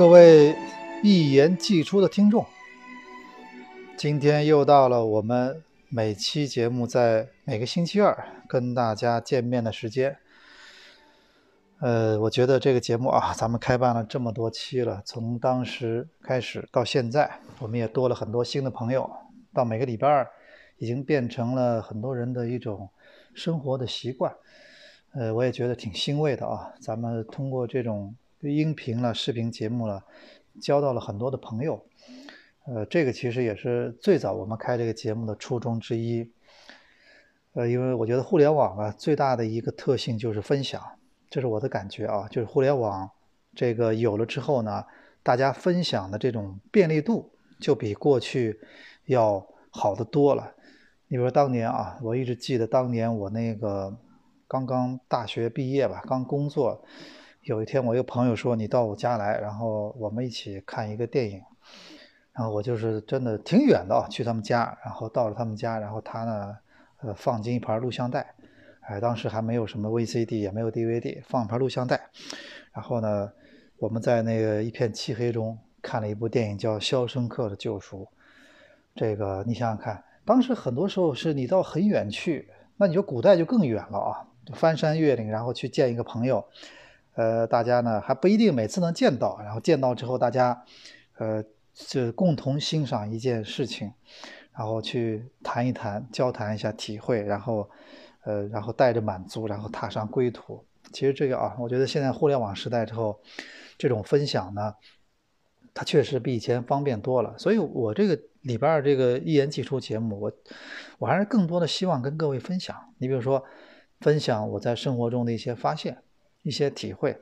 各位一言既出的听众，今天又到了我们每期节目在每个星期二跟大家见面的时间。呃，我觉得这个节目啊，咱们开办了这么多期了，从当时开始到现在，我们也多了很多新的朋友，到每个礼拜二已经变成了很多人的一种生活的习惯。呃，我也觉得挺欣慰的啊，咱们通过这种。音频了、视频节目了，交到了很多的朋友。呃，这个其实也是最早我们开这个节目的初衷之一。呃，因为我觉得互联网啊，最大的一个特性就是分享，这是我的感觉啊。就是互联网这个有了之后呢，大家分享的这种便利度就比过去要好得多了。你比如说当年啊，我一直记得当年我那个刚刚大学毕业吧，刚工作。有一天，我一个朋友说：“你到我家来，然后我们一起看一个电影。”然后我就是真的挺远的啊，去他们家，然后到了他们家，然后他呢，呃，放进一盘录像带，哎，当时还没有什么 VCD，也没有 DVD，放一盘录像带。然后呢，我们在那个一片漆黑中看了一部电影，叫《肖申克的救赎》。这个你想想看，当时很多时候是你到很远去，那你说古代就更远了啊，翻山越岭，然后去见一个朋友。呃，大家呢还不一定每次能见到，然后见到之后，大家，呃，就共同欣赏一件事情，然后去谈一谈，交谈一下体会，然后，呃，然后带着满足，然后踏上归途。其实这个啊，我觉得现在互联网时代之后，这种分享呢，它确实比以前方便多了。所以我这个里边这个一言既出节目，我我还是更多的希望跟各位分享。你比如说，分享我在生活中的一些发现。一些体会，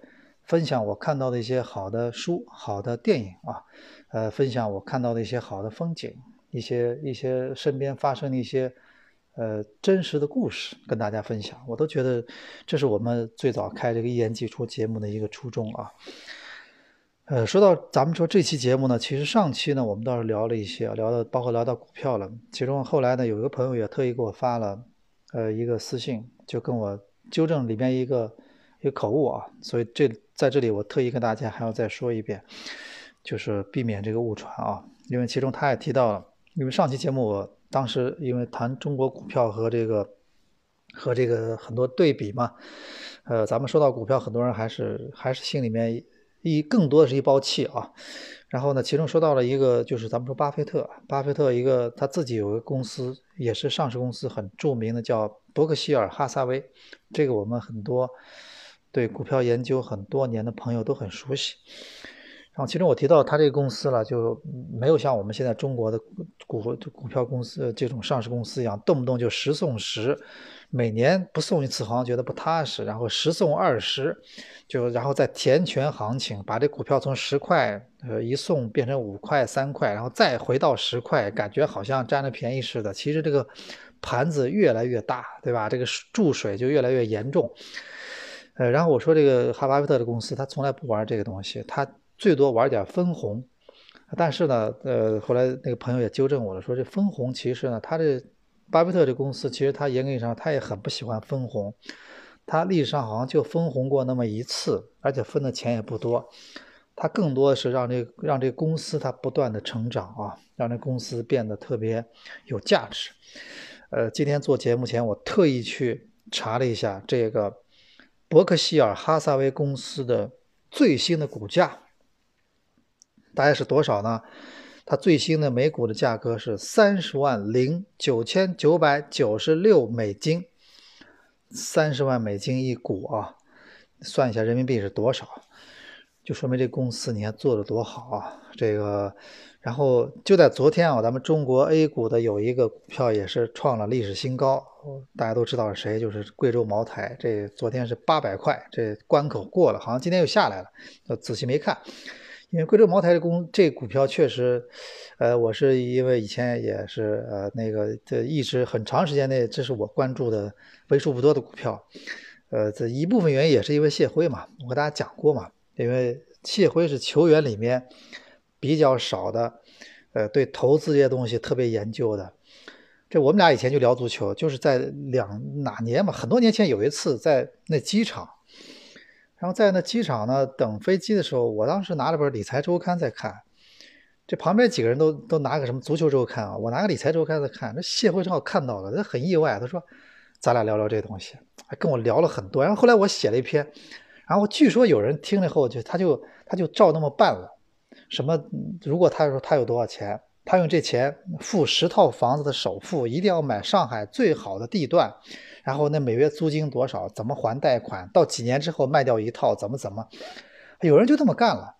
分享我看到的一些好的书、好的电影啊，呃，分享我看到的一些好的风景，一些一些身边发生的一些呃真实的故事，跟大家分享。我都觉得这是我们最早开这个一言既出节目的一个初衷啊。呃，说到咱们说这期节目呢，其实上期呢我们倒是聊了一些，聊到包括聊到股票了。其中后来呢，有一个朋友也特意给我发了呃一个私信，就跟我纠正里面一个。一个口误啊，所以这在这里我特意跟大家还要再说一遍，就是避免这个误传啊。因为其中他也提到了，因为上期节目我当时因为谈中国股票和这个和这个很多对比嘛，呃，咱们说到股票，很多人还是还是心里面一更多的是一包气啊。然后呢，其中说到了一个，就是咱们说巴菲特，巴菲特一个他自己有个公司，也是上市公司，很著名的叫伯克希尔哈撒韦，这个我们很多。对股票研究很多年的朋友都很熟悉，然后其中我提到他这个公司了，就没有像我们现在中国的股股票公司这种上市公司一样，动不动就十送十，每年不送一次好像觉得不踏实，然后十送二十，就然后再填权行情，把这股票从十块呃一送变成五块三块，然后再回到十块，感觉好像占了便宜似的。其实这个盘子越来越大，对吧？这个注水就越来越严重。呃，然后我说这个哈巴菲特的公司，他从来不玩这个东西，他最多玩点分红。但是呢，呃，后来那个朋友也纠正我了，说这分红其实呢，他这巴菲特这公司其实他严格意义上他也很不喜欢分红，他历史上好像就分红过那么一次，而且分的钱也不多。他更多的是让这让这公司它不断的成长啊，让这公司变得特别有价值。呃，今天做节目前，我特意去查了一下这个。伯克希尔哈撒韦公司的最新的股价大概是多少呢？它最新的每股的价格是三十万零九千九百九十六美金，三十万美金一股啊！算一下人民币是多少，就说明这公司你看做的多好啊！这个。然后就在昨天啊，咱们中国 A 股的有一个股票也是创了历史新高，大家都知道是谁，就是贵州茅台。这昨天是八百块，这关口过了，好像今天又下来了。我仔细没看，因为贵州茅台的公这股票确实，呃，我是因为以前也是呃那个这一直很长时间内，这是我关注的为数不多的股票。呃，这一部分原因也是因为谢辉嘛，我和大家讲过嘛，因为谢辉是球员里面。比较少的，呃，对投资这些东西特别研究的。这我们俩以前就聊足球，就是在两哪年嘛，很多年前有一次在那机场，然后在那机场呢等飞机的时候，我当时拿了本理财周刊在看，这旁边几个人都都拿个什么足球周刊啊，我拿个理财周刊在看。这谢辉正好看到了，他很意外，他说：“咱俩聊聊这东西。”还跟我聊了很多。然后后来我写了一篇，然后据说有人听了后就他就他就照那么办了。什么？如果他说他有多少钱，他用这钱付十套房子的首付，一定要买上海最好的地段。然后那每月租金多少？怎么还贷款？到几年之后卖掉一套？怎么怎么？有人就这么干了，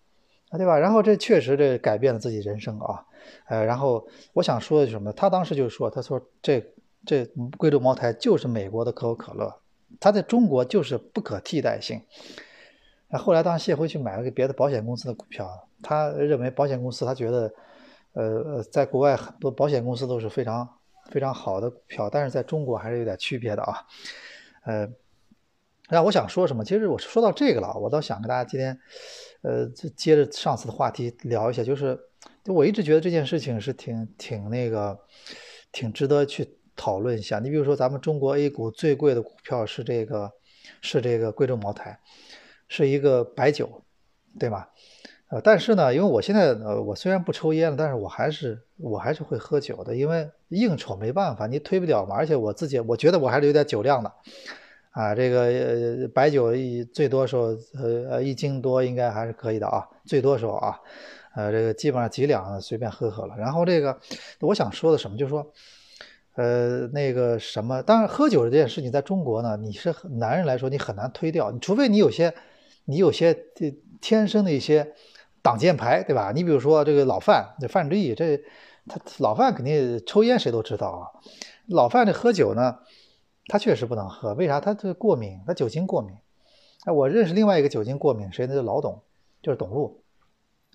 啊，对吧？然后这确实这改变了自己人生啊，呃，然后我想说的是什么？他当时就说，他说这这贵州茅台就是美国的可口可乐，它在中国就是不可替代性。那后来当谢辉去买了个别的保险公司的股票，他认为保险公司他觉得，呃，在国外很多保险公司都是非常。非常好的股票，但是在中国还是有点区别的啊。呃，那我想说什么？其实我说到这个了，我倒想跟大家今天，呃，接着上次的话题聊一下，就是，就我一直觉得这件事情是挺挺那个，挺值得去讨论一下。你比如说，咱们中国 A 股最贵的股票是这个，是这个贵州茅台，是一个白酒，对吗？呃，但是呢，因为我现在呃，我虽然不抽烟了，但是我还是我还是会喝酒的，因为应酬没办法，你推不掉嘛。而且我自己我觉得我还是有点酒量的，啊，这个白酒一最多时候呃呃一斤多应该还是可以的啊，最多时候啊，呃这个基本上几两随便喝喝了。然后这个我想说的什么，就是说，呃那个什么，当然喝酒这件事情在中国呢，你是男人来说你很难推掉，除非你有些你有些天生的一些。挡箭牌，对吧？你比如说这个老范，这范志毅，这他老范肯定抽烟，谁都知道啊。老范这喝酒呢，他确实不能喝，为啥？他这过敏，他酒精过敏。哎，我认识另外一个酒精过敏，谁呢？就老董，就是董路，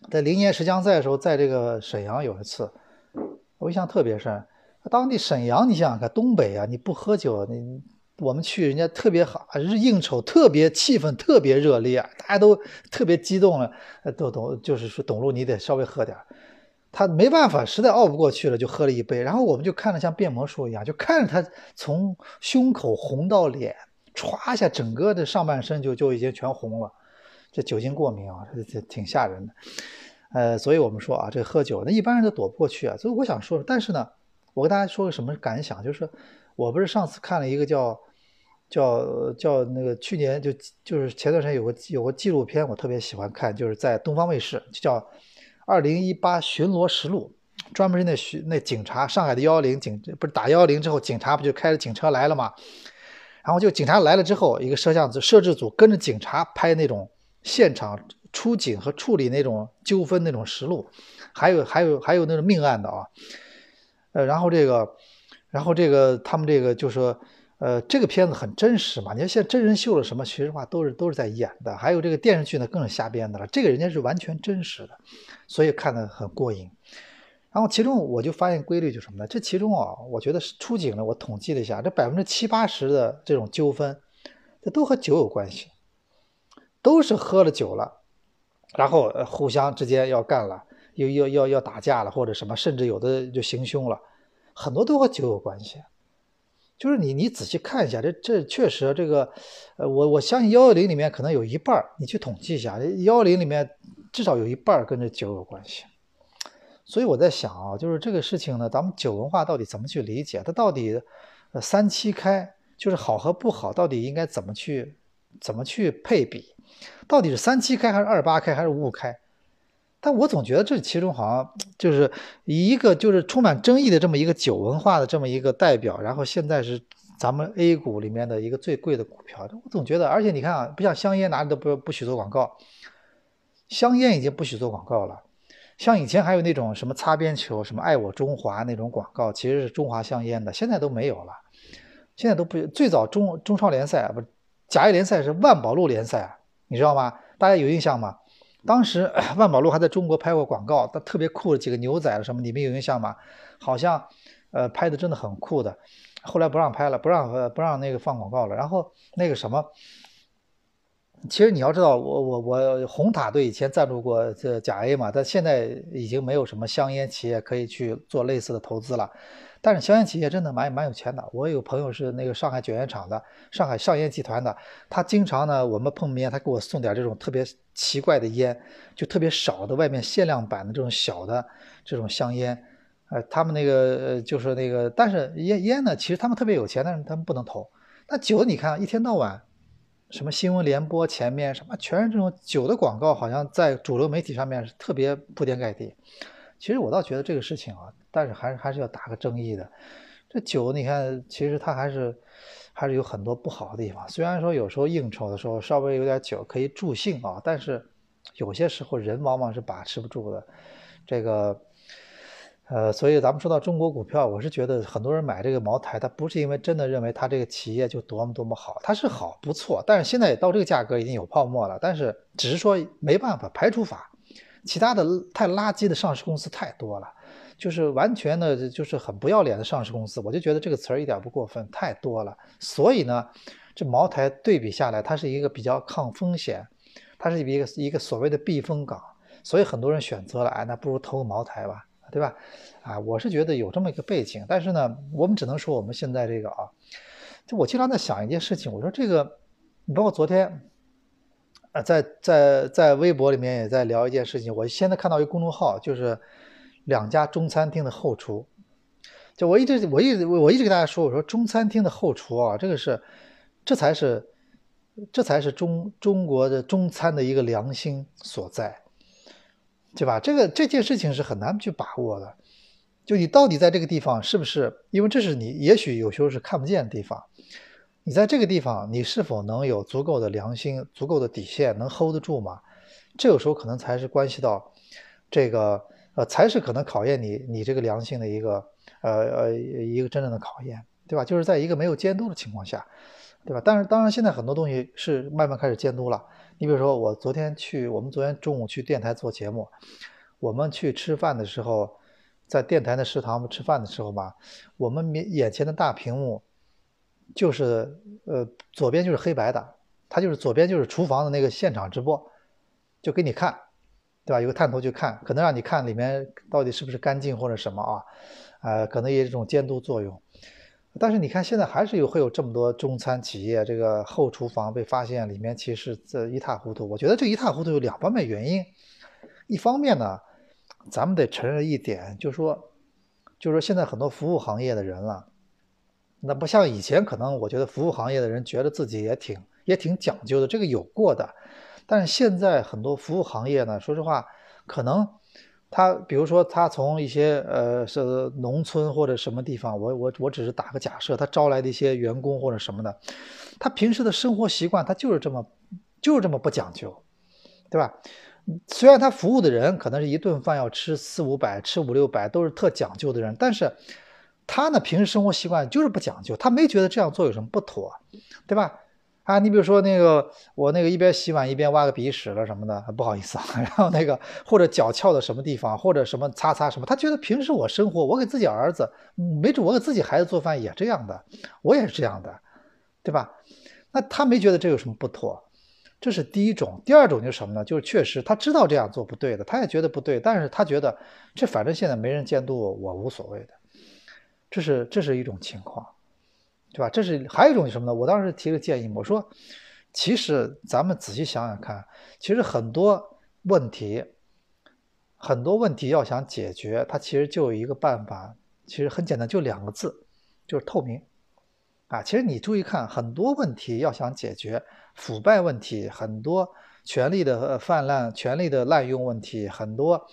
在零年十强赛的时候，在这个沈阳有一次，我印象特别深。当地沈阳，你想想看，东北啊，你不喝酒，你。我们去人家特别好，是应酬特别气氛特别热烈，大家都特别激动了。都懂，就是说董路你得稍微喝点他没办法，实在熬不过去了，就喝了一杯。然后我们就看着像变魔术一样，就看着他从胸口红到脸，歘一下，整个的上半身就就已经全红了。这酒精过敏啊，这这挺吓人的。呃，所以我们说啊，这喝酒那一般人都躲不过去啊。所以我想说，但是呢，我跟大家说个什么感想，就是。我不是上次看了一个叫叫叫那个去年就就是前段时间有个有个纪录片，我特别喜欢看，就是在东方卫视，就叫《二零一八巡逻实录》，专门是那巡那警察，上海的幺幺零警不是打幺幺零之后，警察不就开着警车来了吗？然后就警察来了之后，一个摄像组摄制组跟着警察拍那种现场出警和处理那种纠纷那种实录，还有还有还有那种命案的啊，呃，然后这个。然后这个他们这个就说，呃，这个片子很真实嘛。你看现在真人秀了什么，其实话都是都是在演的。还有这个电视剧呢，更是瞎编的了。这个人家是完全真实的，所以看得很过瘾。然后其中我就发现规律，就什么呢？这其中啊，我觉得出警了。我统计了一下，这百分之七八十的这种纠纷，这都和酒有关系，都是喝了酒了，然后互相之间要干了，又要要要打架了，或者什么，甚至有的就行凶了。很多都和酒有关系，就是你你仔细看一下，这这确实这个，呃，我我相信幺幺零里面可能有一半你去统计一下，幺幺零里面至少有一半跟这酒有关系。所以我在想啊，就是这个事情呢，咱们酒文化到底怎么去理解？它到底呃三七开，就是好和不好，到底应该怎么去怎么去配比？到底是三七开还是二八开还是五五开？但我总觉得这其中好像就是一个就是充满争议的这么一个酒文化的这么一个代表，然后现在是咱们 A 股里面的一个最贵的股票。我总觉得，而且你看啊，不像香烟哪里都不不许做广告，香烟已经不许做广告了。像以前还有那种什么擦边球、什么爱我中华那种广告，其实是中华香烟的，现在都没有了。现在都不最早中中超联赛不甲 A 联赛是万宝路联赛，你知道吗？大家有印象吗？当时万宝路还在中国拍过广告，他特别酷的几个牛仔什么，你们有印象吗？好像，呃，拍的真的很酷的。后来不让拍了，不让呃不让那个放广告了。然后那个什么，其实你要知道，我我我红塔队以前赞助过这甲 A 嘛，但现在已经没有什么香烟企业可以去做类似的投资了。但是香烟企业真的蛮蛮有钱的。我有朋友是那个上海卷烟厂的，上海上烟集团的，他经常呢我们碰面，他给我送点这种特别奇怪的烟，就特别少的外面限量版的这种小的这种香烟。呃，他们那个呃就是那个，但是烟烟呢，其实他们特别有钱，但是他们不能投。那酒你看一天到晚。什么新闻联播前面什么全是这种酒的广告，好像在主流媒体上面是特别铺天盖地。其实我倒觉得这个事情啊，但是还是还是要打个争议的。这酒你看，其实它还是还是有很多不好的地方。虽然说有时候应酬的时候稍微有点酒可以助兴啊，但是有些时候人往往是把持不住的。这个。呃，所以咱们说到中国股票，我是觉得很多人买这个茅台，他不是因为真的认为它这个企业就多么多么好，它是好不错，但是现在也到这个价格已经有泡沫了，但是只是说没办法排除法，其他的太垃圾的上市公司太多了，就是完全的就是很不要脸的上市公司，我就觉得这个词儿一点不过分，太多了。所以呢，这茅台对比下来，它是一个比较抗风险，它是一个一个所谓的避风港，所以很多人选择了，哎，那不如投个茅台吧。对吧？啊，我是觉得有这么一个背景，但是呢，我们只能说我们现在这个啊，就我经常在想一件事情，我说这个，你包括昨天，啊，在在在微博里面也在聊一件事情，我现在看到一个公众号，就是两家中餐厅的后厨，就我一直我一直我一直给大家说，我说中餐厅的后厨啊，这个是，这才是，这才是中中国的中餐的一个良心所在。对吧？这个这件事情是很难去把握的。就你到底在这个地方是不是？因为这是你也许有时候是看不见的地方。你在这个地方，你是否能有足够的良心、足够的底线，能 hold 得住吗？这有时候可能才是关系到这个呃，才是可能考验你你这个良心的一个呃呃一个真正的考验，对吧？就是在一个没有监督的情况下，对吧？但是当然现在很多东西是慢慢开始监督了。你比如说，我昨天去，我们昨天中午去电台做节目，我们去吃饭的时候，在电台的食堂吃饭的时候吧，我们面眼前的大屏幕，就是呃左边就是黑白的，它就是左边就是厨房的那个现场直播，就给你看，对吧？有个探头去看，可能让你看里面到底是不是干净或者什么啊，呃，可能也是一种监督作用。但是你看，现在还是有会有这么多中餐企业，这个后厨房被发现里面其实这一塌糊涂。我觉得这一塌糊涂有两方面原因。一方面呢，咱们得承认一点，就是说，就是说现在很多服务行业的人了，那不像以前，可能我觉得服务行业的人觉得自己也挺也挺讲究的，这个有过的。但是现在很多服务行业呢，说实话，可能。他比如说，他从一些呃是农村或者什么地方，我我我只是打个假设，他招来的一些员工或者什么的，他平时的生活习惯他就是这么就是这么不讲究，对吧？虽然他服务的人可能是一顿饭要吃四五百、吃五六百，都是特讲究的人，但是他呢平时生活习惯就是不讲究，他没觉得这样做有什么不妥，对吧？啊，你比如说那个，我那个一边洗碗一边挖个鼻屎了什么的，不好意思啊。然后那个或者脚翘到什么地方，或者什么擦擦什么，他觉得平时我生活，我给自己儿子，没准我给自己孩子做饭也这样的，我也是这样的，对吧？那他没觉得这有什么不妥，这是第一种。第二种就是什么呢？就是确实他知道这样做不对的，他也觉得不对，但是他觉得这反正现在没人监督我，我无所谓的，这是这是一种情况。对吧？这是还有一种什么呢？我当时提个建议，我说，其实咱们仔细想想看，其实很多问题，很多问题要想解决，它其实就有一个办法，其实很简单，就两个字，就是透明。啊，其实你注意看，很多问题要想解决，腐败问题，很多权力的泛滥、权力的滥用问题，很多。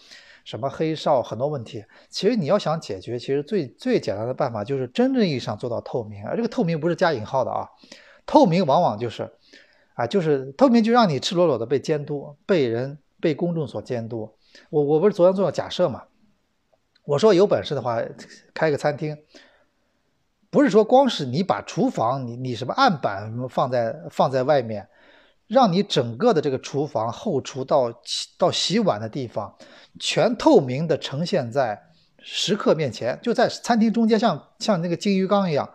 什么黑哨很多问题，其实你要想解决，其实最最简单的办法就是真正意义上做到透明。而这个透明不是加引号的啊，透明往往就是，啊，就是透明就让你赤裸裸的被监督，被人被公众所监督。我我不是昨天做了假设嘛，我说有本事的话开个餐厅，不是说光是你把厨房你你什么案板什么放在放在外面。让你整个的这个厨房后厨到到洗碗的地方，全透明的呈现在食客面前，就在餐厅中间，像像那个金鱼缸一样，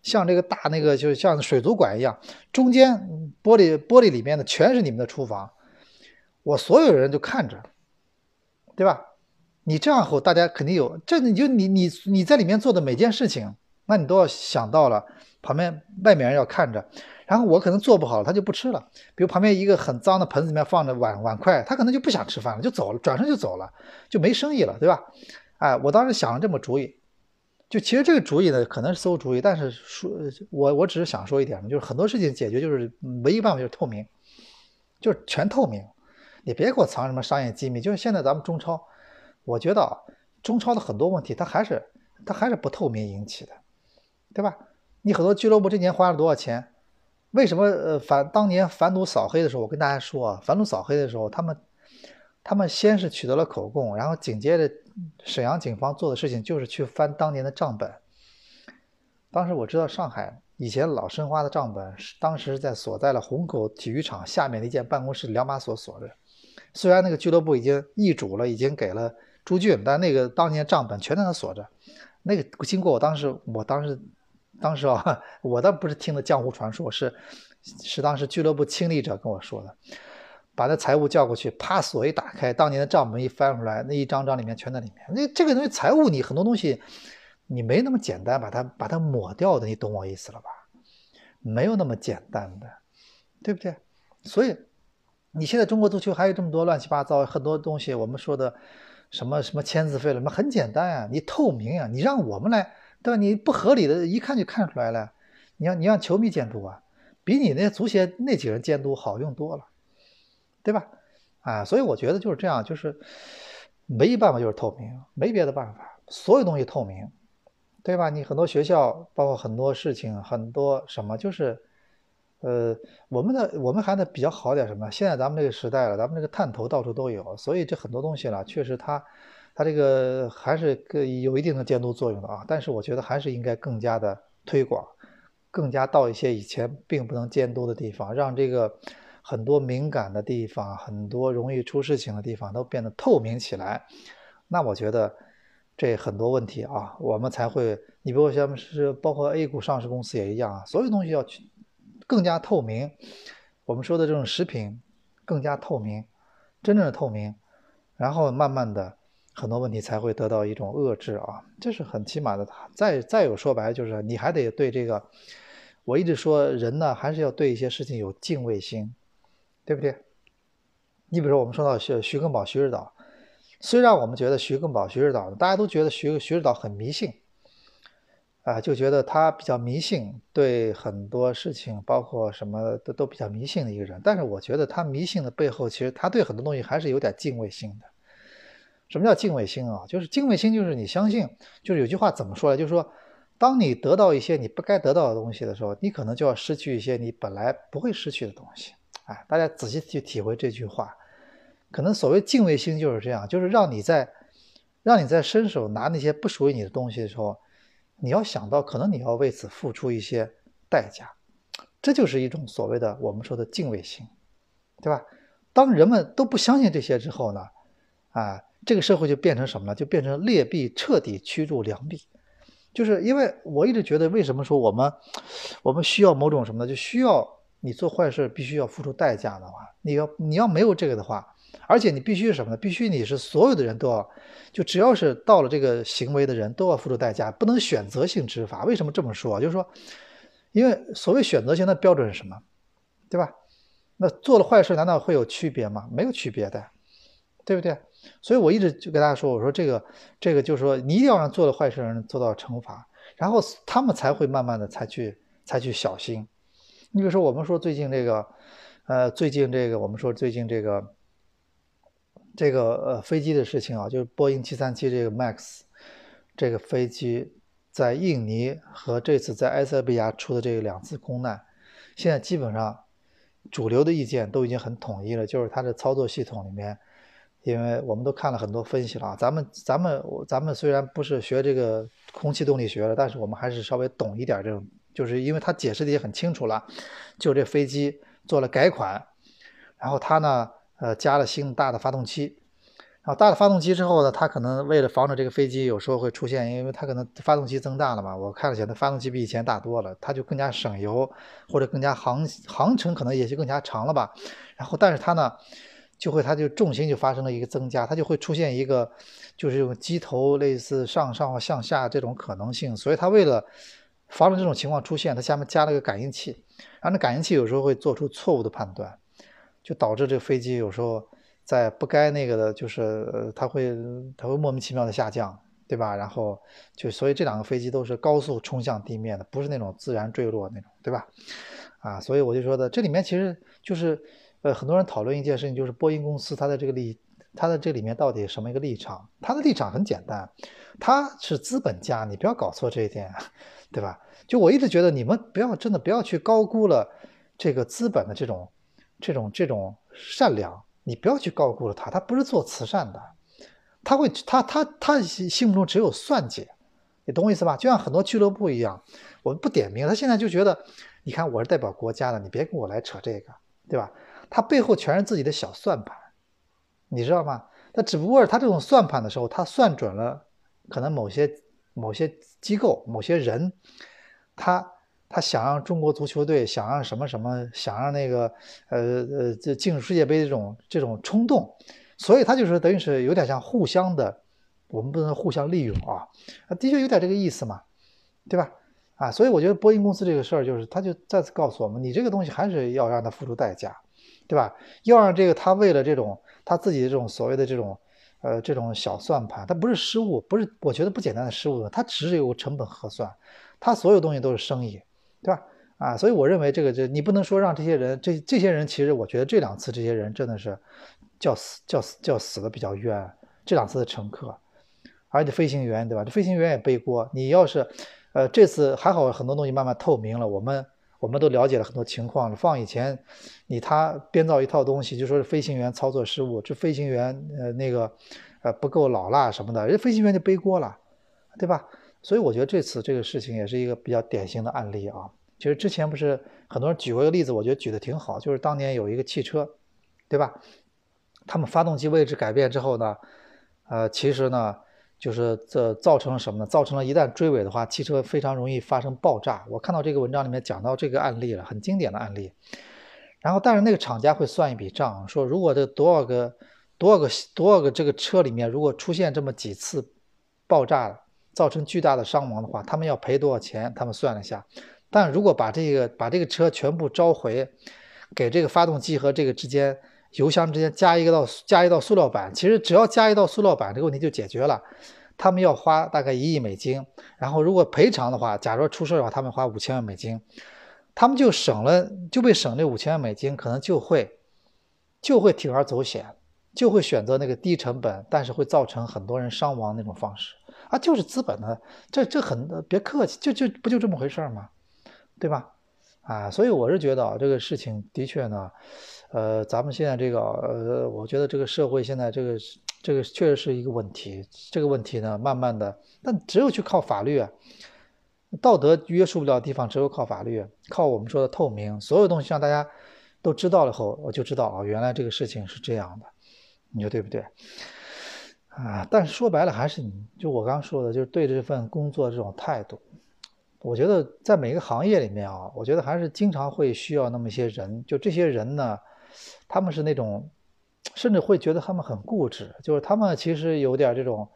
像这个大那个就像水族馆一样，中间玻璃玻璃里面的全是你们的厨房，我所有人就看着，对吧？你这样后，大家肯定有这，你就你你你在里面做的每件事情，那你都要想到了，旁边外面人要看着，然后我可能做不好，他就不吃了。比如旁边一个很脏的盆子里面放着碗碗筷，他可能就不想吃饭了，就走了，转身就走了，就没生意了，对吧？哎，我当时想了这么主意。就其实这个主意呢，可能是馊主意，但是说，我我只是想说一点就是很多事情解决就是唯一办法就是透明，就是全透明，你别给我藏什么商业机密。就是现在咱们中超，我觉得啊，中超的很多问题它还是它还是不透明引起的，对吧？你很多俱乐部这年花了多少钱？为什么呃反当年反赌扫黑的时候，我跟大家说啊，反赌扫黑的时候，他们他们先是取得了口供，然后紧接着。沈阳警方做的事情就是去翻当年的账本。当时我知道上海以前老申花的账本是当时在锁在了虹口体育场下面的一间办公室两把锁锁着。虽然那个俱乐部已经易主了，已经给了朱俊，但那个当年账本全在那锁着。那个经过我当时，我当时，当时啊，我倒不是听的江湖传说，是是当时俱乐部亲历者跟我说的。把那财务叫过去，啪，锁一打开，当年的账本一翻出来，那一张张里面全在里面。那这个东西，财务你很多东西，你没那么简单把它把它抹掉的，你懂我意思了吧？没有那么简单的，对不对？所以你现在中国足球还有这么多乱七八糟很多东西，我们说的什么什么签字费了，那很简单呀，你透明呀，你让我们来，对吧？你不合理的，一看就看出来了。你让你让球迷监督啊，比你那足协那几个人监督好用多了。对吧？啊，所以我觉得就是这样，就是唯一办法就是透明，没别的办法，所有东西透明，对吧？你很多学校，包括很多事情，很多什么，就是，呃，我们的我们还得比较好点什么？现在咱们这个时代了，咱们这个探头到处都有，所以这很多东西了，确实它它这个还是有一定的监督作用的啊。但是我觉得还是应该更加的推广，更加到一些以前并不能监督的地方，让这个。很多敏感的地方，很多容易出事情的地方都变得透明起来，那我觉得这很多问题啊，我们才会，你比如像是包括 A 股上市公司也一样啊，所有东西要去更加透明。我们说的这种食品更加透明，真正的透明，然后慢慢的很多问题才会得到一种遏制啊，这是很起码的。再再有说白就是你还得对这个，我一直说人呢还是要对一些事情有敬畏心。对不对？你比如说，我们说到徐徐根宝、徐日岛，虽然我们觉得徐根宝、徐日岛，大家都觉得徐徐日岛很迷信，啊，就觉得他比较迷信，对很多事情，包括什么都都比较迷信的一个人。但是我觉得他迷信的背后，其实他对很多东西还是有点敬畏心的。什么叫敬畏心啊？就是敬畏心，就是你相信，就是有句话怎么说呢？就是说，当你得到一些你不该得到的东西的时候，你可能就要失去一些你本来不会失去的东西。哎，大家仔细去体会这句话，可能所谓敬畏心就是这样，就是让你在，让你在伸手拿那些不属于你的东西的时候，你要想到可能你要为此付出一些代价，这就是一种所谓的我们说的敬畏心，对吧？当人们都不相信这些之后呢，啊，这个社会就变成什么呢？就变成劣币彻底驱逐良币，就是因为我一直觉得，为什么说我们，我们需要某种什么呢？就需要。你做坏事必须要付出代价的话，你要你要没有这个的话，而且你必须是什么呢？必须你是所有的人都要，就只要是到了这个行为的人都要付出代价，不能选择性执法。为什么这么说？就是说，因为所谓选择性的标准是什么？对吧？那做了坏事难道会有区别吗？没有区别的，对不对？所以我一直就跟大家说，我说这个这个就是说，你一定要让做了坏事的人做到惩罚，然后他们才会慢慢的才去才去小心。你比如说，我们说最近这个，呃，最近这个，我们说最近这个，这个呃飞机的事情啊，就是波音七三七这个 MAX 这个飞机在印尼和这次在埃塞俄比亚出的这两次空难，现在基本上主流的意见都已经很统一了，就是它的操作系统里面，因为我们都看了很多分析了啊，咱们咱们咱们虽然不是学这个空气动力学的，但是我们还是稍微懂一点这种。就是因为他解释的也很清楚了，就这飞机做了改款，然后它呢，呃，加了新大的发动机，然后大的发动机之后呢，它可能为了防止这个飞机有时候会出现，因为它可能发动机增大了嘛，我看了下，它发动机比以前大多了，它就更加省油，或者更加航航程可能也就更加长了吧。然后，但是它呢，就会它就重心就发生了一个增加，它就会出现一个就是这种机头类似上上或向下这种可能性。所以它为了防止这种情况出现，它下面加了个感应器，然后那感应器有时候会做出错误的判断，就导致这个飞机有时候在不该那个的，就是它会它会莫名其妙的下降，对吧？然后就所以这两个飞机都是高速冲向地面的，不是那种自然坠落那种，对吧？啊，所以我就说的，这里面其实就是，呃，很多人讨论一件事情，就是波音公司它的这个立，它的这里面到底什么一个立场？它的立场很简单，它是资本家，你不要搞错这一点，对吧？就我一直觉得你们不要真的不要去高估了这个资本的这种这种这种善良，你不要去高估了他，他不是做慈善的，他会他他他心目中只有算计，你懂我意思吧？就像很多俱乐部一样，我们不点名，他现在就觉得。你看，我是代表国家的，你别跟我来扯这个，对吧？他背后全是自己的小算盘，你知道吗？他只不过是他这种算盘的时候，他算准了可能某些某些机构、某些人，他他想让中国足球队想让什么什么，想让那个呃呃这进入世界杯这种这种冲动，所以他就是等于是有点像互相的，我们不能互相利用啊，的确有点这个意思嘛，对吧？啊，所以我觉得波音公司这个事儿，就是他就再次告诉我们，你这个东西还是要让他付出代价，对吧？要让这个他为了这种他自己的这种所谓的这种呃这种小算盘，他不是失误，不是我觉得不简单的失误，他只是有成本核算，他所有东西都是生意，对吧？啊，所以我认为这个这你不能说让这些人这这些人，其实我觉得这两次这些人真的是叫死叫死叫死的比较冤，这两次的乘客，而且飞行员对吧？这飞行员也背锅，你要是。呃，这次还好，很多东西慢慢透明了。我们我们都了解了很多情况了。放以前，你他编造一套东西，就说是飞行员操作失误，这飞行员呃那个呃不够老辣什么的，人飞行员就背锅了，对吧？所以我觉得这次这个事情也是一个比较典型的案例啊。其实之前不是很多人举过一个例子，我觉得举的挺好，就是当年有一个汽车，对吧？他们发动机位置改变之后呢，呃，其实呢。就是这造成了什么呢？造成了一旦追尾的话，汽车非常容易发生爆炸。我看到这个文章里面讲到这个案例了，很经典的案例。然后，但是那个厂家会算一笔账，说如果这多少个、多少个、多少个这个车里面，如果出现这么几次爆炸，造成巨大的伤亡的话，他们要赔多少钱？他们算了一下。但如果把这个把这个车全部召回，给这个发动机和这个之间。油箱之间加一个道加一道塑料板，其实只要加一道塑料板，这个问题就解决了。他们要花大概一亿美金，然后如果赔偿的话，假如出事的话，他们花五千万美金，他们就省了，就被省这五千万美金，可能就会就会铤而走险，就会选择那个低成本，但是会造成很多人伤亡那种方式啊，就是资本的，这这很别客气，就就不就这么回事吗？对吧？啊，所以我是觉得啊，这个事情的确呢。呃，咱们现在这个，呃，我觉得这个社会现在这个，这个确实是一个问题。这个问题呢，慢慢的，但只有去靠法律，道德约束不了地方，只有靠法律，靠我们说的透明，所有东西让大家都知道了后，我就知道啊，原来这个事情是这样的，你说对不对？啊，但是说白了，还是你就我刚说的，就是对这份工作这种态度。我觉得在每个行业里面啊，我觉得还是经常会需要那么一些人。就这些人呢，他们是那种，甚至会觉得他们很固执，就是他们其实有点这种，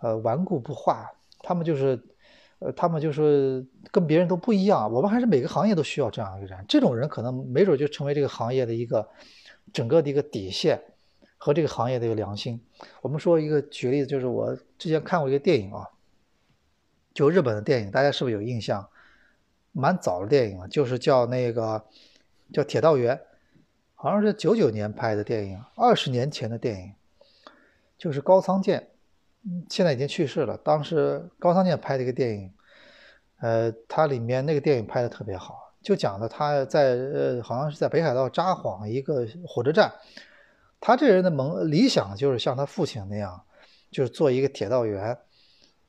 呃，顽固不化。他们就是，呃，他们就是跟别人都不一样。我们还是每个行业都需要这样一个人。这种人可能没准就成为这个行业的一个整个的一个底线和这个行业的一个良心。我们说一个举例子，就是我之前看过一个电影啊。就日本的电影，大家是不是有印象？蛮早的电影了，就是叫那个叫《铁道员》，好像是九九年拍的电影，二十年前的电影，就是高仓健，现在已经去世了。当时高仓健拍的一个电影，呃，他里面那个电影拍的特别好，就讲的他在呃，好像是在北海道札幌一个火车站，他这人的梦理想就是像他父亲那样，就是做一个铁道员。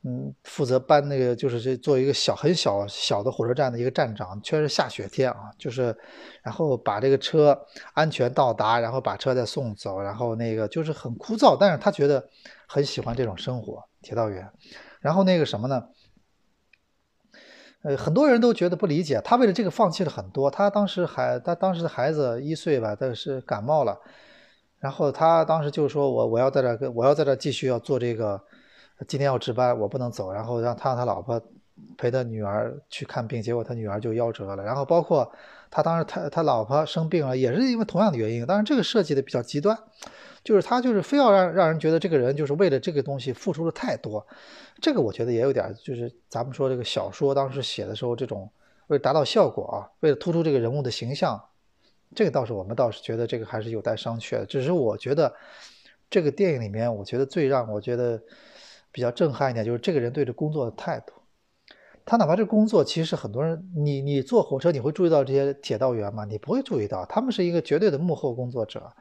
嗯，负责搬那个，就是这做一个小很小小的火车站的一个站长，确实下雪天啊，就是，然后把这个车安全到达，然后把车再送走，然后那个就是很枯燥，但是他觉得很喜欢这种生活，铁道员。然后那个什么呢？呃，很多人都觉得不理解，他为了这个放弃了很多。他当时还他当时孩子一岁吧，但是感冒了，然后他当时就说我我要在这跟我要在这继续要做这个，今天要值班，我不能走。然后让他让他老婆陪他女儿去看病，结果他女儿就夭折了。然后包括他当时他他老婆生病了，也是因为同样的原因。当然这个设计的比较极端，就是他就是非要让让人觉得这个人就是为了这个东西付出了太多。这个我觉得也有点就是咱们说这个小说当时写的时候这种为了达到效果啊，为了突出这个人物的形象。这个倒是我们倒是觉得这个还是有待商榷。只是我觉得这个电影里面，我觉得最让我觉得比较震撼一点，就是这个人对这工作的态度。他哪怕这工作，其实很多人，你你坐火车你会注意到这些铁道员吗？你不会注意到，他们是一个绝对的幕后工作者，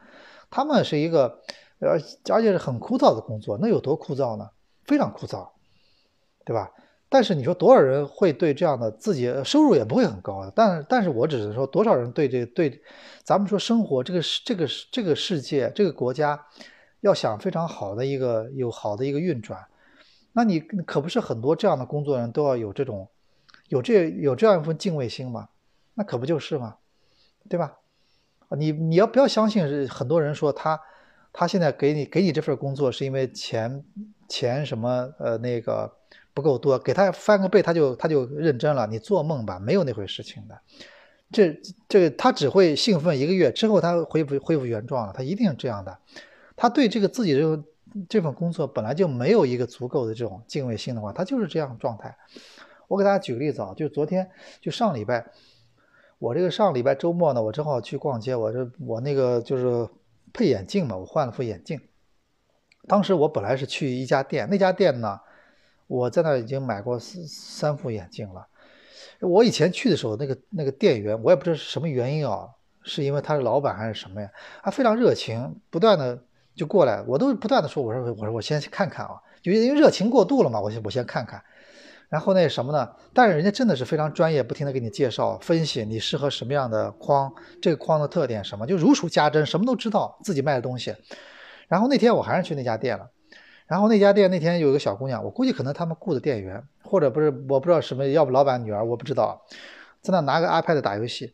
他们是一个而而且是很枯燥的工作。那有多枯燥呢？非常枯燥，对吧？但是你说多少人会对这样的自己收入也不会很高的，但但是我只是说多少人对这对，咱们说生活这个这个这个世界这个国家，要想非常好的一个有好的一个运转，那你可不是很多这样的工作人都要有这种有这有这样一份敬畏心吗？那可不就是吗？对吧？你你要不要相信是很多人说他他现在给你给你这份工作是因为钱钱什么呃那个。不够多，给他翻个倍，他就他就认真了。你做梦吧，没有那回事情的。这这他只会兴奋一个月之后，他恢复恢复原状了。他一定是这样的。他对这个自己这个这份工作本来就没有一个足够的这种敬畏心的话，他就是这样状态。我给大家举个例子啊，就昨天就上礼拜，我这个上礼拜周末呢，我正好去逛街，我这我那个就是配眼镜嘛，我换了副眼镜。当时我本来是去一家店，那家店呢。我在那已经买过三三副眼镜了。我以前去的时候，那个那个店员，我也不知道是什么原因啊，是因为他是老板还是什么呀？他非常热情，不断的就过来，我都不断的说，我说我说我先去看看啊，就因为热情过度了嘛，我先我先看看。然后那什么呢？但是人家真的是非常专业，不停的给你介绍分析你适合什么样的框，这个框的特点什么，就如数家珍，什么都知道自己卖的东西。然后那天我还是去那家店了。然后那家店那天有一个小姑娘，我估计可能他们雇的店员，或者不是我不知道什么，要不老板女儿我不知道，在那拿个 iPad 打游戏。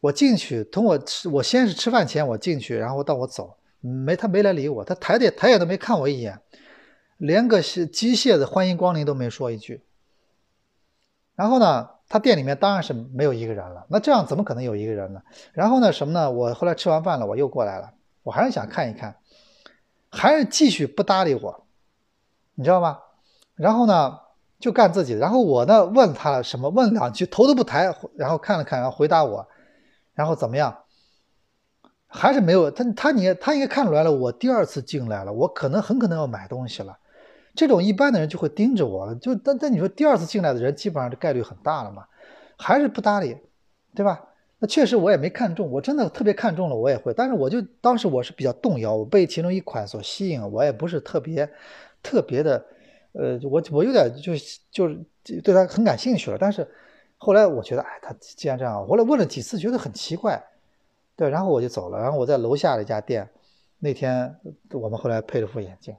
我进去，从我吃，我先是吃饭前我进去，然后到我走，没他没来理我，他抬也抬眼都没看我一眼，连个机械的欢迎光临都没说一句。然后呢，他店里面当然是没有一个人了，那这样怎么可能有一个人呢？然后呢，什么呢？我后来吃完饭了，我又过来了，我还是想看一看。还是继续不搭理我，你知道吗？然后呢，就干自己。然后我呢，问他什么？问两句，头都不抬，然后看了看，然后回答我，然后怎么样？还是没有他，他你他应该看出来了，我第二次进来了，我可能很可能要买东西了。这种一般的人就会盯着我，就但但你说第二次进来的人，基本上这概率很大了嘛，还是不搭理，对吧？那确实我也没看中，我真的特别看中了，我也会。但是我就当时我是比较动摇，我被其中一款所吸引，我也不是特别特别的，呃，我我有点就就是对他很感兴趣了。但是后来我觉得，哎，他既然这样，后来问了几次，觉得很奇怪，对，然后我就走了。然后我在楼下的一家店，那天我们后来配了副眼镜，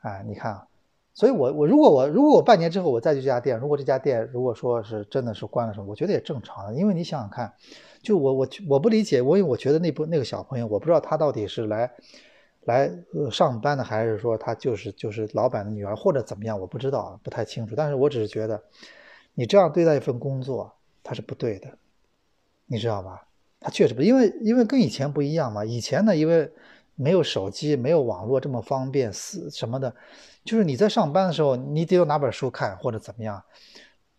哎，你看。所以，我我如果我如果我半年之后我再去这家店，如果这家店如果说是真的是关了什么，我觉得也正常。因为你想想看，就我我我不理解，我因为我觉得那部那个小朋友，我不知道他到底是来来上班的，还是说他就是就是老板的女儿或者怎么样，我不知道，不太清楚。但是我只是觉得，你这样对待一份工作，他是不对的，你知道吧？他确实不，因为因为跟以前不一样嘛。以前呢，因为没有手机，没有网络这么方便，是什么的。就是你在上班的时候，你得要拿本书看或者怎么样。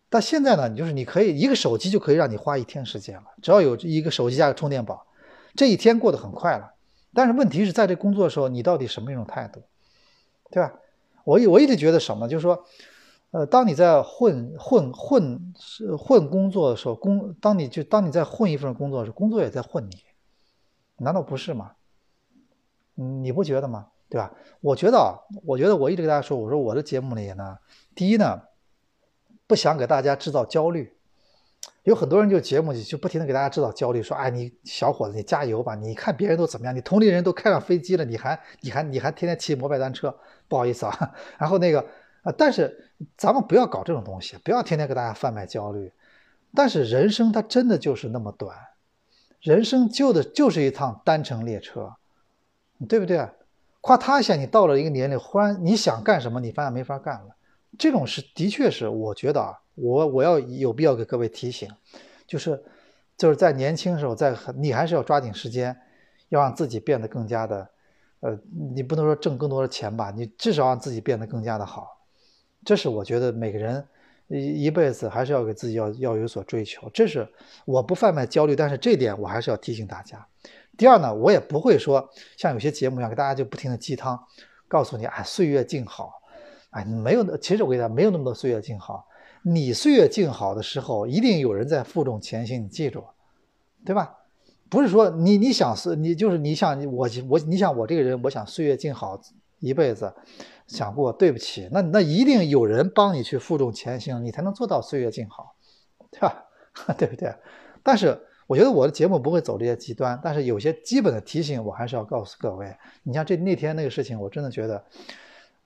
但现在呢，就是你可以一个手机就可以让你花一天时间了，只要有一个手机加个充电宝，这一天过得很快了。但是问题是在这工作的时候，你到底什么一种态度，对吧？我我一直觉得什么，就是说，呃，当你在混混混混工作的时候，工当你就当你在混一份工作的时候，工作也在混你，难道不是吗？你不觉得吗？对吧？我觉得啊，我觉得我一直跟大家说，我说我的节目里呢，第一呢，不想给大家制造焦虑。有很多人就节目就不停的给大家制造焦虑，说，哎，你小伙子，你加油吧！你看别人都怎么样，你同龄人都开上飞机了，你还你还你还天天骑摩拜单车，不好意思啊。然后那个啊，但是咱们不要搞这种东西，不要天天给大家贩卖焦虑。但是人生它真的就是那么短，人生就的就是一趟单程列车。对不对？夸他一下，你到了一个年龄，忽然你想干什么，你发现没法干了。这种是的确是，我觉得啊，我我要有必要给各位提醒，就是就是在年轻时候，在你还是要抓紧时间，要让自己变得更加的，呃，你不能说挣更多的钱吧，你至少让自己变得更加的好。这是我觉得每个人一一辈子还是要给自己要要有所追求。这是我不贩卖焦虑，但是这点我还是要提醒大家。第二呢，我也不会说像有些节目一样给大家就不停的鸡汤，告诉你啊岁月静好。哎，没有。其实我跟你讲，没有那么多岁月静好。你岁月静好的时候，一定有人在负重前行。你记住，对吧？不是说你你想是，你就是你想我我你想我这个人，我想岁月静好一辈子，想过。对不起，那那一定有人帮你去负重前行，你才能做到岁月静好，对吧？对不对？但是我觉得我的节目不会走这些极端，但是有些基本的提醒我还是要告诉各位。你像这那天那个事情，我真的觉得。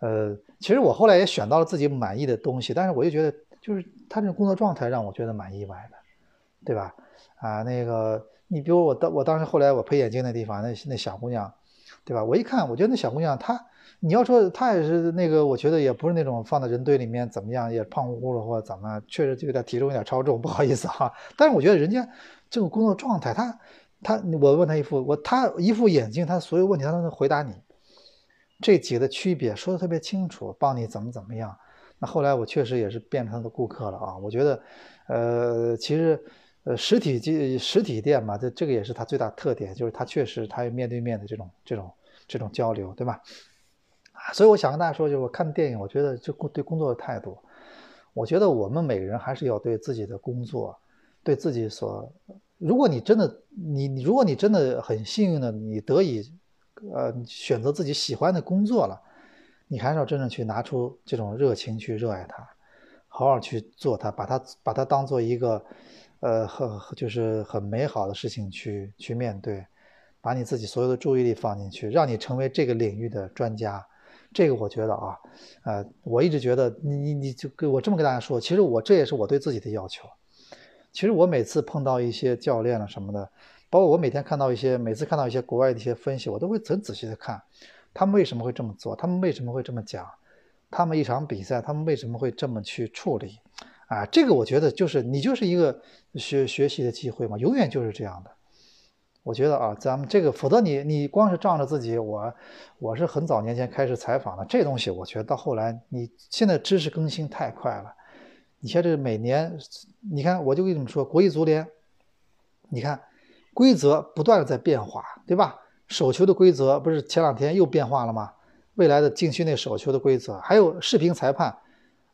呃，其实我后来也选到了自己满意的东西，但是我就觉得，就是他这种工作状态让我觉得蛮意外的，对吧？啊，那个，你比如我当我当时后来我配眼镜那地方，那那小姑娘，对吧？我一看，我觉得那小姑娘她，你要说他也是那个，我觉得也不是那种放在人堆里面怎么样，也胖乎乎的或怎么，确实就有点体重有点超重，不好意思哈。但是我觉得人家这个工作状态，他他，我问他一副我他一副眼镜，他所有问题他都能回答你。这几个的区别说的特别清楚，帮你怎么怎么样。那后来我确实也是变成他的顾客了啊。我觉得，呃，其实，呃，实体店实体店嘛，这这个也是它最大特点，就是它确实它有面对面的这种这种这种交流，对吧？所以我想跟大家说，就是我看电影，我觉得就工对工作的态度，我觉得我们每个人还是要对自己的工作，对自己所，如果你真的你你如果你真的很幸运的你得以。呃，选择自己喜欢的工作了，你还是要真正去拿出这种热情去热爱它，好好去做它，把它把它当做一个，呃，很就是很美好的事情去去面对，把你自己所有的注意力放进去，让你成为这个领域的专家。这个我觉得啊，呃，我一直觉得你你你就跟我这么跟大家说，其实我这也是我对自己的要求。其实我每次碰到一些教练了什么的。包括我每天看到一些，每次看到一些国外的一些分析，我都会很仔细的看，他们为什么会这么做，他们为什么会这么讲，他们一场比赛，他们为什么会这么去处理，啊，这个我觉得就是你就是一个学学习的机会嘛，永远就是这样的。我觉得啊，咱们这个，否则你你光是仗着自己，我我是很早年前开始采访的，这东西我觉得到后来，你现在知识更新太快了，你像这每年，你看我就跟你们说，国际足联，你看。规则不断的在变化，对吧？手球的规则不是前两天又变化了吗？未来的禁区内手球的规则，还有视频裁判，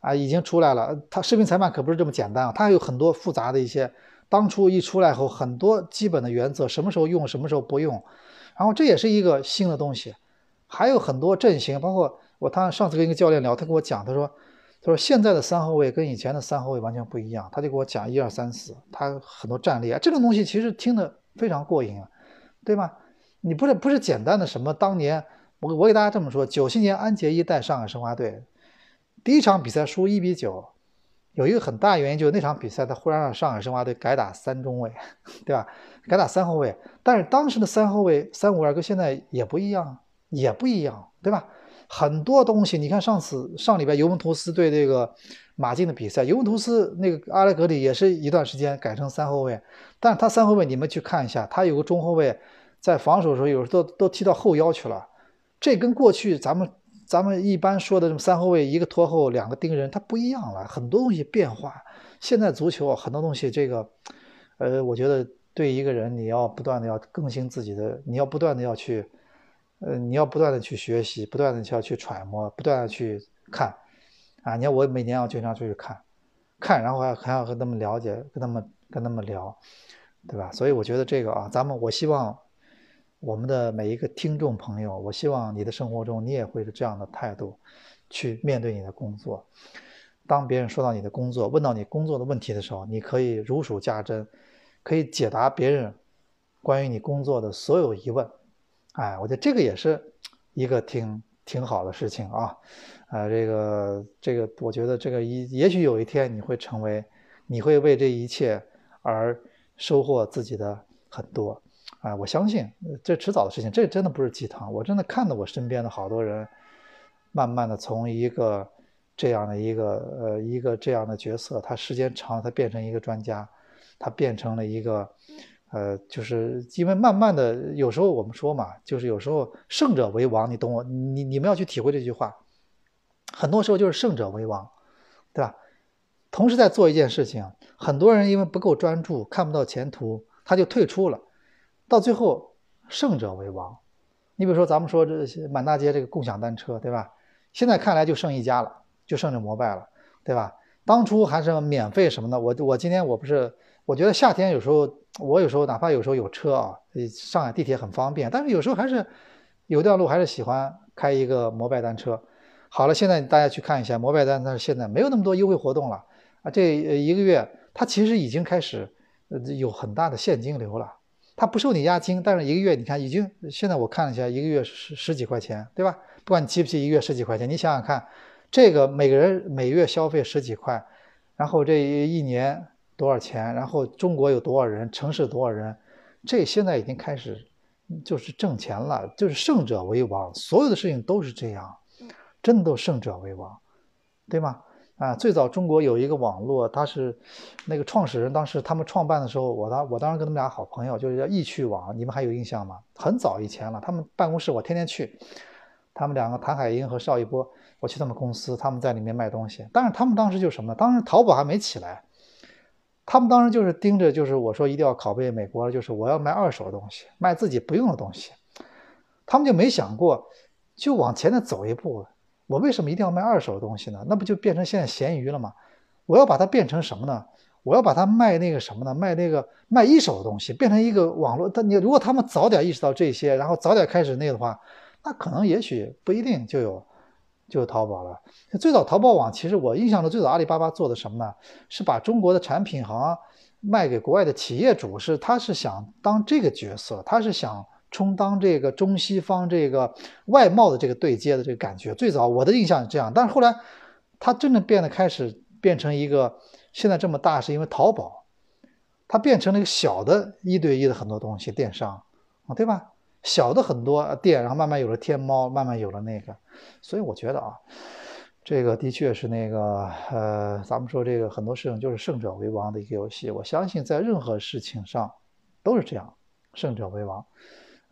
啊，已经出来了。他视频裁判可不是这么简单啊，他还有很多复杂的一些。当初一出来后，很多基本的原则，什么时候用，什么时候不用，然后这也是一个新的东西。还有很多阵型，包括我他上次跟一个教练聊，他跟我讲，他说。他说：“现在的三后卫跟以前的三后卫完全不一样。”他就给我讲一二三四，他很多战力啊，这种东西其实听得非常过瘾啊，对吧？你不是不是简单的什么？当年我我给大家这么说：九七年安杰一带上海申花队第一场比赛输一比九，有一个很大原因就是那场比赛他忽然让上海申花队改打三中卫，对吧？改打三后卫，但是当时的三后卫三五二跟现在也不一样，也不一样，对吧？很多东西，你看上次上礼拜尤文图斯对这个马竞的比赛，尤文图斯那个阿莱格里也是一段时间改成三后卫，但是他三后卫你们去看一下，他有个中后卫在防守的时候，有时候都都踢到后腰去了，这跟过去咱们咱们一般说的这么三后卫一个拖后两个盯人，它不一样了，很多东西变化。现在足球很多东西，这个呃，我觉得对一个人你要不断的要更新自己的，你要不断的要去。呃，你要不断的去学习，不断的要去揣摩，不断的去看，啊，你看我每年要经常出去看，看，然后还还要跟他们了解，跟他们跟他们聊，对吧？所以我觉得这个啊，咱们我希望我们的每一个听众朋友，我希望你的生活中你也会是这样的态度去面对你的工作。当别人说到你的工作，问到你工作的问题的时候，你可以如数家珍，可以解答别人关于你工作的所有疑问。哎，我觉得这个也是一个挺挺好的事情啊，呃，这个这个，我觉得这个一也许有一天你会成为，你会为这一切而收获自己的很多啊，我相信这迟早的事情，这真的不是鸡汤，我真的看到我身边的好多人，慢慢的从一个这样的一个呃一个这样的角色，他时间长，他变成一个专家，他变成了一个呃，就是因为慢慢的，有时候我们说嘛，就是有时候胜者为王，你懂我，你你们要去体会这句话，很多时候就是胜者为王，对吧？同时在做一件事情，很多人因为不够专注，看不到前途，他就退出了。到最后，胜者为王。你比如说，咱们说这满大街这个共享单车，对吧？现在看来就剩一家了，就剩这摩拜了，对吧？当初还是免费什么的。我我今天我不是，我觉得夏天有时候我有时候哪怕有时候有车啊，上海地铁很方便，但是有时候还是有段路还是喜欢开一个摩拜单车。好了，现在大家去看一下摩拜单车，现在没有那么多优惠活动了啊。这一个月它其实已经开始有很大的现金流了。他不收你押金，但是一个月你看已经现在我看了一下，一个月十十几块钱，对吧？不管你记不记，一个月十几块钱，你想想看，这个每个人每月消费十几块，然后这一年多少钱？然后中国有多少人？城市多少人？这现在已经开始就是挣钱了，就是胜者为王，所有的事情都是这样，真的都胜者为王，对吗？啊，最早中国有一个网络，他是那个创始人，当时他们创办的时候，我当我当时跟他们俩好朋友，就是叫易趣网，你们还有印象吗？很早以前了，他们办公室我天天去，他们两个谭海英和邵一波，我去他们公司，他们在里面卖东西。但是他们当时就什么呢？当时淘宝还没起来，他们当时就是盯着，就是我说一定要拷贝美国，就是我要卖二手的东西，卖自己不用的东西，他们就没想过，就往前的走一步。我为什么一定要卖二手的东西呢？那不就变成现在闲鱼了吗？我要把它变成什么呢？我要把它卖那个什么呢？卖那个卖一手的东西，变成一个网络。但你如果他们早点意识到这些，然后早点开始那个的话，那可能也许不一定就有就有淘宝了。最早淘宝网其实我印象中最早阿里巴巴做的什么呢？是把中国的产品好像卖给国外的企业主，是他是想当这个角色，他是想。充当这个中西方这个外贸的这个对接的这个感觉，最早我的印象是这样，但是后来它真正变得开始变成一个现在这么大，是因为淘宝，它变成了一个小的一对一的很多东西电商啊，对吧？小的很多店，然后慢慢有了天猫，慢慢有了那个，所以我觉得啊，这个的确是那个呃，咱们说这个很多事情就是胜者为王的一个游戏，我相信在任何事情上都是这样，胜者为王。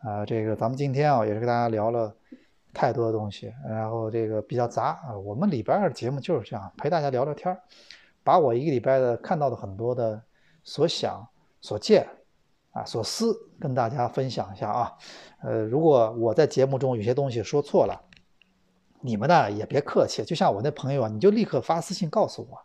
啊，这个咱们今天啊也是跟大家聊了太多的东西，然后这个比较杂啊。我们礼拜二的节目就是这样，陪大家聊聊天儿，把我一个礼拜的看到的很多的所想、所见啊、所思跟大家分享一下啊。呃，如果我在节目中有些东西说错了，你们呢也别客气，就像我那朋友啊，你就立刻发私信告诉我。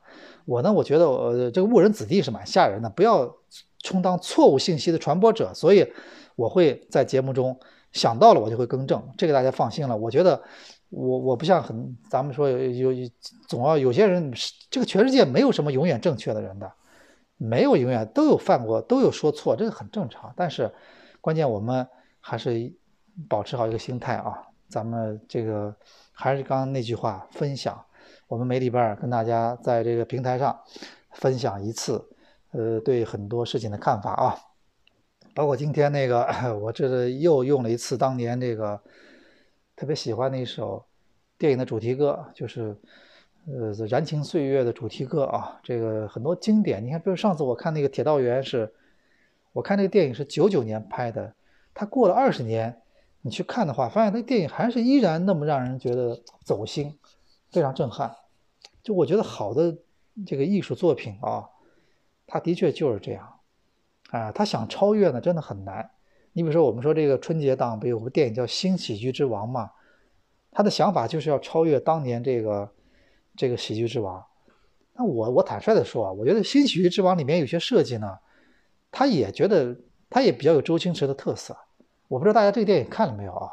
我呢，我觉得我这个误人子弟是蛮吓人的，不要充当错误信息的传播者，所以。我会在节目中想到了，我就会更正，这个大家放心了。我觉得我我不像很咱们说有有总要有些人，这个全世界没有什么永远正确的人的，没有永远都有犯过，都有说错，这个很正常。但是关键我们还是保持好一个心态啊，咱们这个还是刚刚那句话，分享。我们每礼拜跟大家在这个平台上分享一次，呃，对很多事情的看法啊。包括今天那个，我这是又用了一次当年这个特别喜欢的一首电影的主题歌，就是呃《燃情岁月》的主题歌啊。这个很多经典，你看，比如上次我看那个《铁道员》，是我看那个电影是九九年拍的，他过了二十年，你去看的话，发现那电影还是依然那么让人觉得走心，非常震撼。就我觉得好的这个艺术作品啊，它的确就是这样。啊，他想超越呢，真的很难。你比如说，我们说这个春节档不有部电影叫《新喜剧之王》嘛？他的想法就是要超越当年这个这个喜剧之王。那我我坦率的说啊，我觉得《新喜剧之王》里面有些设计呢，他也觉得他也比较有周星驰的特色。我不知道大家这个电影看了没有啊？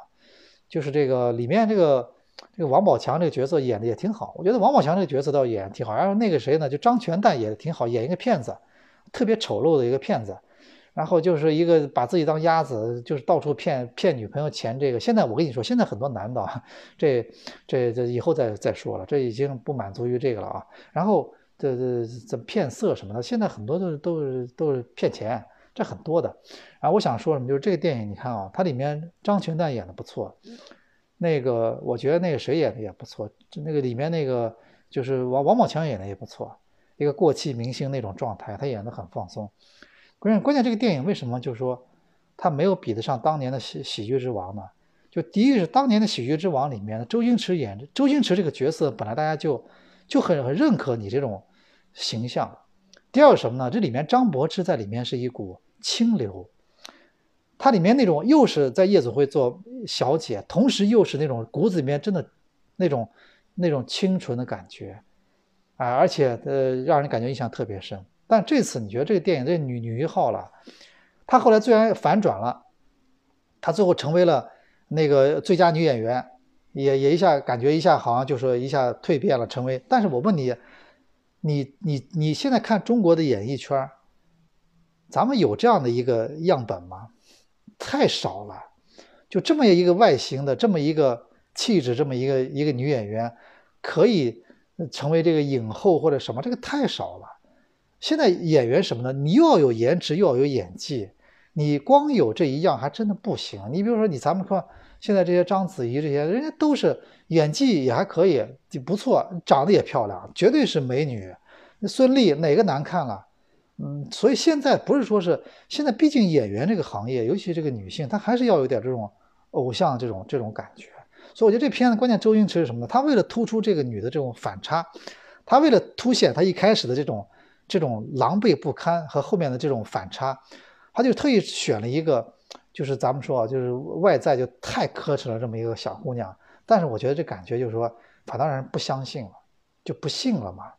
就是这个里面这个这个王宝强这个角色演的也挺好。我觉得王宝强这个角色倒演挺好，然后那个谁呢，就张全蛋演的挺好，演一个骗子，特别丑陋的一个骗子。然后就是一个把自己当鸭子，就是到处骗骗女朋友钱。这个现在我跟你说，现在很多男的，这这这以后再再说了，这已经不满足于这个了啊。然后这这怎么骗色什么的，现在很多都是都是都是骗钱，这很多的。然后我想说什么，就是这个电影，你看啊，它里面张群蛋演的不错，那个我觉得那个谁演的也不错，就那个里面那个就是王王宝强演的也不错，一个过气明星那种状态，他演的很放松。关键关键这个电影为什么就是说他没有比得上当年的喜喜剧之王呢？就第一个是当年的喜剧之王里面，周星驰演周星驰这个角色本来大家就就很很认可你这种形象。第二什么呢？这里面张柏芝在里面是一股清流，她里面那种又是在夜总会做小姐，同时又是那种骨子里面真的那种那种清纯的感觉，啊，而且呃让人感觉印象特别深。但这次你觉得这个电影这女女一号了，她后来虽然反转了，她最后成为了那个最佳女演员，也也一下感觉一下好像就说一下蜕变了，成为。但是我问你。你你你现在看中国的演艺圈咱们有这样的一个样本吗？太少了，就这么一个外形的，这么一个气质，这么一个一个女演员，可以成为这个影后或者什么，这个太少了。现在演员什么呢？你又要有颜值，又要有演技，你光有这一样还真的不行。你比如说，你咱们说现在这些章子怡这些，人家都是。演技也还可以，就不错，长得也漂亮，绝对是美女。那孙俪哪个难看了？嗯，所以现在不是说是现在，毕竟演员这个行业，尤其这个女性，她还是要有点这种偶像这种这种感觉。所以我觉得这片子关键，周星驰是什么呢？他为了突出这个女的这种反差，他为了凸显他一开始的这种这种狼狈不堪和后面的这种反差，他就特意选了一个，就是咱们说啊，就是外在就太磕碜了这么一个小姑娘。但是我觉得这感觉就是说，反倒让人不相信了，就不信了嘛，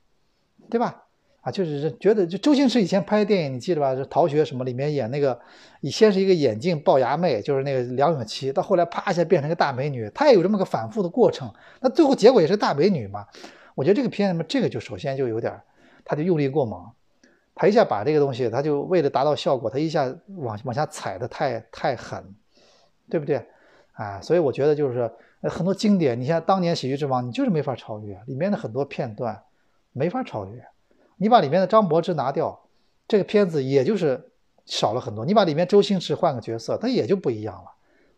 对吧？啊，就是觉得就周星驰以前拍电影，你记得吧？就《逃学》什么里面演那个，你先是一个眼镜龅牙妹，就是那个梁咏琪，到后来啪一下变成个大美女，她也有这么个反复的过程。那最后结果也是大美女嘛？我觉得这个片子嘛，这个就首先就有点，他就用力过猛，他一下把这个东西，他就为了达到效果，他一下往往下踩的太太狠，对不对？啊，所以我觉得就是很多经典，你像当年《喜剧之王》，你就是没法超越里面的很多片段，没法超越。你把里面的张柏芝拿掉，这个片子也就是少了很多。你把里面周星驰换个角色，它也就不一样了，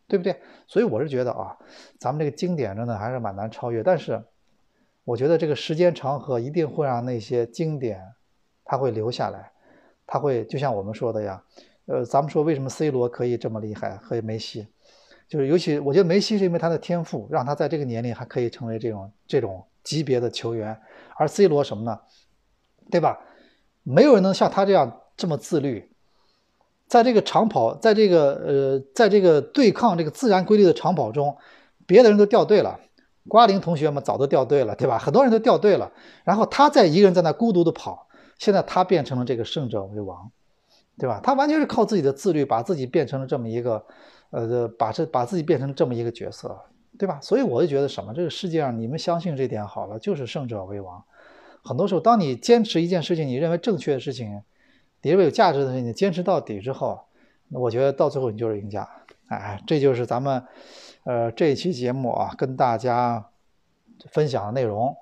对不对？所以我是觉得啊，咱们这个经典真的还是蛮难超越。但是我觉得这个时间长河一定会让那些经典它会留下来，它会就像我们说的呀，呃，咱们说为什么 C 罗可以这么厉害，和梅西。就是尤其，我觉得梅西是因为他的天赋，让他在这个年龄还可以成为这种这种级别的球员，而 C 罗什么呢？对吧？没有人能像他这样这么自律，在这个长跑，在这个呃，在这个对抗这个自然规律的长跑中，别的人都掉队了，瓜林同学们早都掉队了，对吧？很多人都掉队了，然后他在一个人在那孤独的跑，现在他变成了这个胜者为王，对吧？他完全是靠自己的自律，把自己变成了这么一个。呃，把这把自己变成这么一个角色，对吧？所以我就觉得什么，这个世界上你们相信这点好了，就是胜者为王。很多时候，当你坚持一件事情，你认为正确的事情，你认为有价值的事情，你坚持到底之后，我觉得到最后你就是赢家。哎，这就是咱们呃这期节目啊，跟大家分享的内容。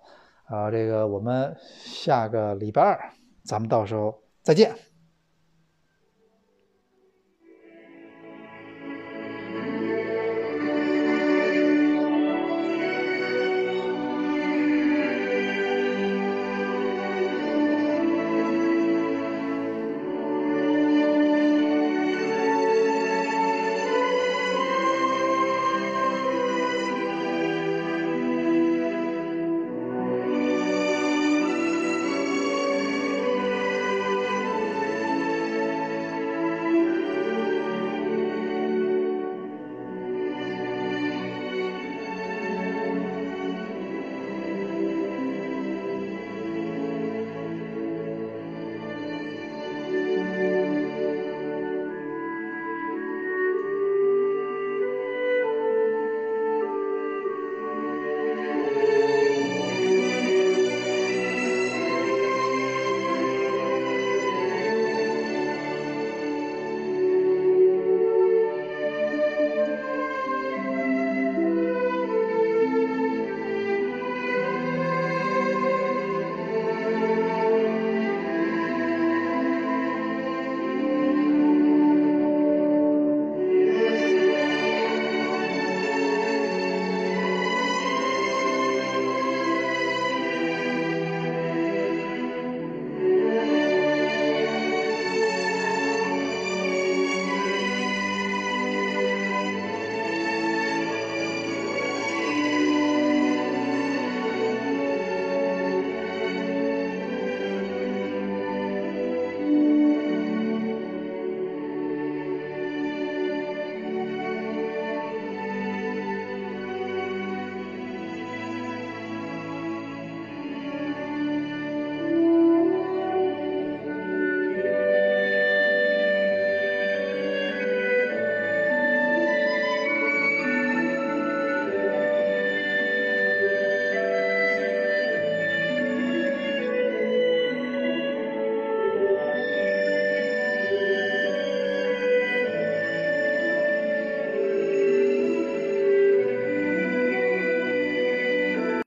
啊，这个我们下个礼拜二，咱们到时候再见。